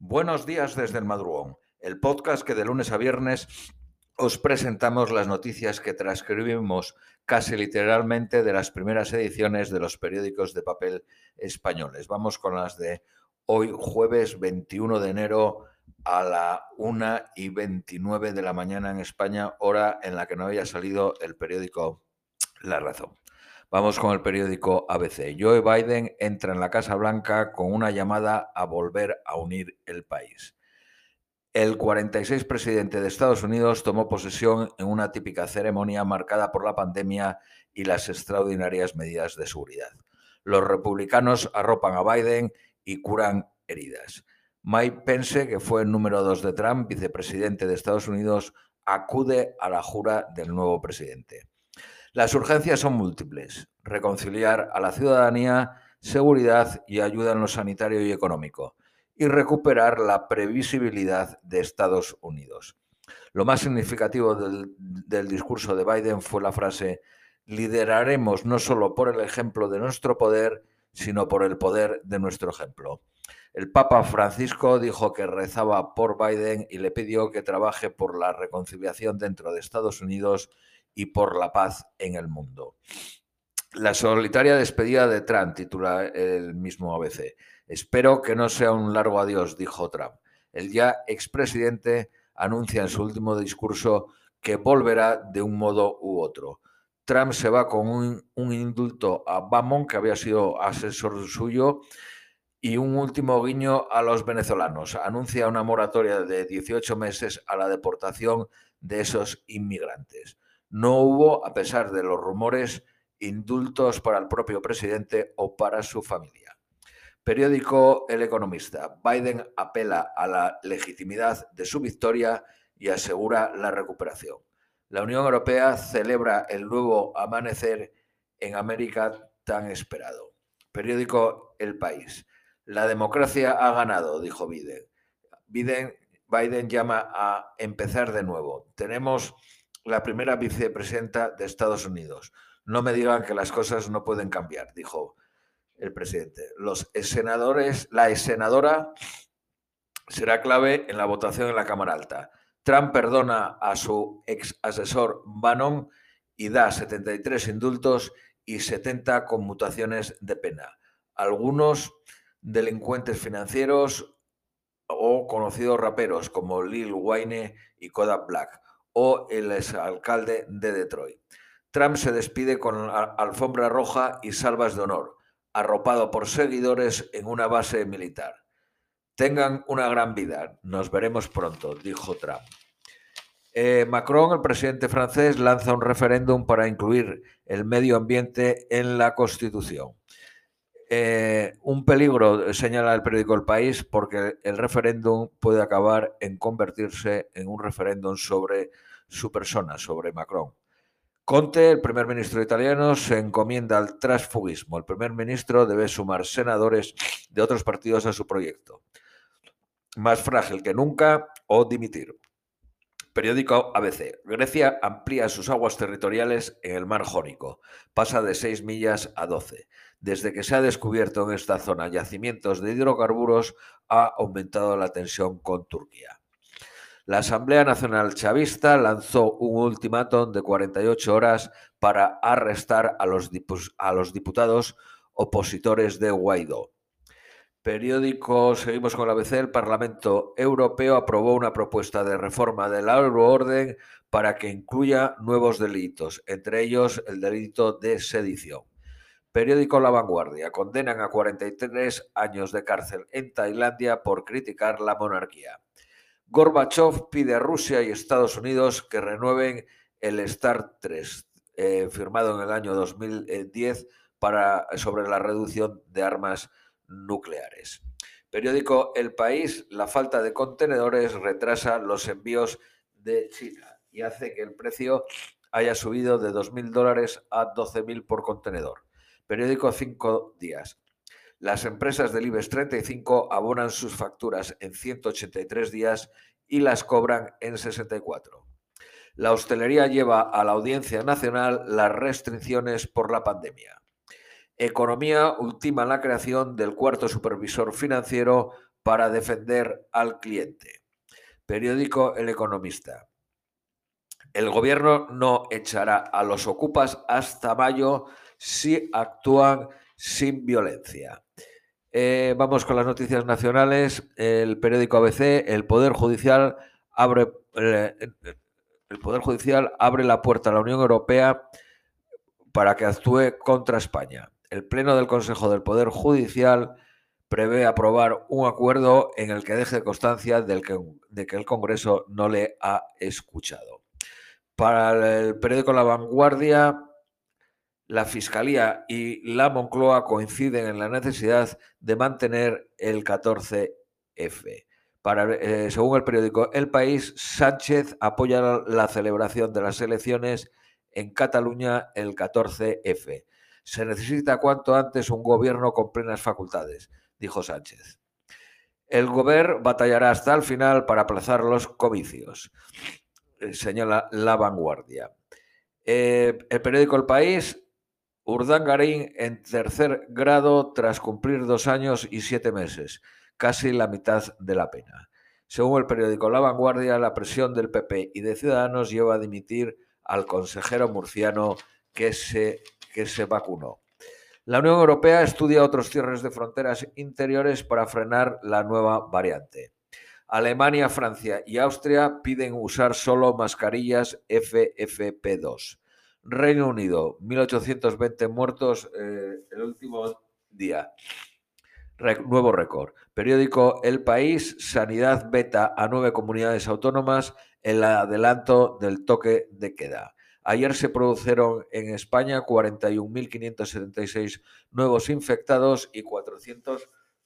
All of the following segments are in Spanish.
Buenos días desde el madrugón, el podcast que de lunes a viernes os presentamos las noticias que transcribimos casi literalmente de las primeras ediciones de los periódicos de papel españoles. Vamos con las de hoy jueves 21 de enero a la 1 y 29 de la mañana en España, hora en la que no había salido el periódico La Razón. Vamos con el periódico ABC. Joe Biden entra en la Casa Blanca con una llamada a volver a unir el país. El 46 presidente de Estados Unidos tomó posesión en una típica ceremonia marcada por la pandemia y las extraordinarias medidas de seguridad. Los republicanos arropan a Biden y curan heridas. Mike Pence, que fue el número dos de Trump, vicepresidente de Estados Unidos, acude a la jura del nuevo presidente. Las urgencias son múltiples. Reconciliar a la ciudadanía, seguridad y ayuda en lo sanitario y económico. Y recuperar la previsibilidad de Estados Unidos. Lo más significativo del, discurso de Biden fue la frase, lideraremos no solo por el ejemplo de nuestro poder, sino por el poder de nuestro ejemplo. El Papa Francisco dijo que rezaba por Biden y le pidió que trabaje por la reconciliación dentro de Estados Unidos y por la paz en el mundo. La solitaria despedida de Trump, titula el mismo ABC. Espero que no sea un largo adiós, dijo Trump. El ya expresidente anuncia en su último discurso que volverá de un modo u otro. Trump se va con un, indulto a Bamon, que había sido asesor suyo, y un último guiño a los venezolanos. Anuncia una moratoria de 18 meses a la deportación de esos inmigrantes. No hubo, a pesar de los rumores, indultos para el propio presidente o para su familia. Periódico El Economista. Biden apela a la legitimidad de su victoria y asegura la recuperación. La Unión Europea celebra el nuevo amanecer en América tan esperado. Periódico El País. La democracia ha ganado, dijo Biden. Biden, Biden llama a empezar de nuevo. Tenemos la primera vicepresidenta de Estados Unidos. No me digan que las cosas no pueden cambiar, dijo el presidente. Los senadores, la senadora será clave en la votación en la Cámara Alta. Trump perdona a su ex asesor Bannon y da 73 indultos y 70 conmutaciones de pena. Algunos delincuentes financieros o conocidos raperos como Lil Wayne y Kodak Black o el exalcalde de Detroit. Trump se despide con alfombra roja y salvas de honor, arropado por seguidores en una base militar. Tengan una gran vida. Nos veremos pronto, dijo Trump. Eh, Macron, el presidente francés, lanza un referéndum para incluir el medio ambiente en la Constitución. Eh, un peligro, señala el periódico El País, porque el referéndum puede acabar en convertirse en un referéndum sobre su persona, sobre Macron. Conte, el primer ministro italiano, se encomienda al transfugismo. El primer ministro debe sumar senadores de otros partidos a su proyecto. Más frágil que nunca o dimitir. Periódico ABC. Grecia amplía sus aguas territoriales en el mar Jónico. Pasa de 6 millas a 12. Desde que se ha descubierto en esta zona yacimientos de hidrocarburos, ha aumentado la tensión con Turquía. La Asamblea Nacional Chavista lanzó un ultimátum de 48 horas para arrestar a los, diputados opositores de Guaidó. Periódico, seguimos con la ABC, el Parlamento Europeo aprobó una propuesta de reforma del euroorden para que incluya nuevos delitos, entre ellos el delito de sedición. Periódico La Vanguardia. Condenan a 43 años de cárcel en Tailandia por criticar la monarquía. Gorbachev pide a Rusia y Estados Unidos que renueven el START 3, eh, firmado en el año 2010 para, sobre la reducción de armas nucleares. Periódico El País. La falta de contenedores retrasa los envíos de China y hace que el precio haya subido de 2.000 dólares a 12.000 por contenedor. Periódico Cinco Días. Las empresas del IBEX 35 abonan sus facturas en 183 días y las cobran en 64. La hostelería lleva a la Audiencia Nacional las restricciones por la pandemia. Economía ultima la creación del cuarto supervisor financiero para defender al cliente. Periódico El Economista. El gobierno no echará a los ocupas hasta mayo si actúan sin violencia. Eh, vamos con las noticias nacionales. El periódico ABC, el Poder Judicial abre eh, el Poder Judicial abre la puerta a la Unión Europea para que actúe contra España. El Pleno del Consejo del Poder Judicial prevé aprobar un acuerdo en el que deje constancia del que, de que el Congreso no le ha escuchado. Para el periódico La Vanguardia, la Fiscalía y la Moncloa coinciden en la necesidad de mantener el 14F. Para, eh, según el periódico El País, Sánchez apoya la celebración de las elecciones en Cataluña el 14F. Se necesita cuanto antes un gobierno con plenas facultades, dijo Sánchez. El gobierno batallará hasta el final para aplazar los comicios, eh, señala La Vanguardia. Eh, el periódico El País, Urdangarín en tercer grado tras cumplir dos años y siete meses, casi la mitad de la pena. Según el periódico La Vanguardia, la presión del PP y de Ciudadanos lleva a dimitir al consejero murciano que se, que se vacunó. La Unión Europea estudia otros cierres de fronteras interiores para frenar la nueva variante. Alemania, Francia y Austria piden usar solo mascarillas FFP2. Reino Unido, 1.820 muertos eh, el último día. nuevo récord. Periódico El País, Sanidad beta a nueve comunidades autónomas el adelanto del toque de queda. Ayer se produjeron en España 41.576 nuevos infectados y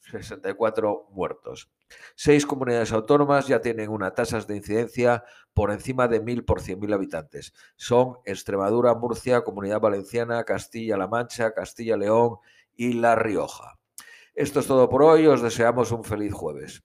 464 muertos. Seis comunidades autónomas ya tienen una tasa de incidencia por encima de 1.000 por 100.000 habitantes. Son Extremadura, Murcia, Comunidad Valenciana, Castilla-La Mancha, Castilla-León y La Rioja. Esto es todo por hoy. Os deseamos un feliz jueves.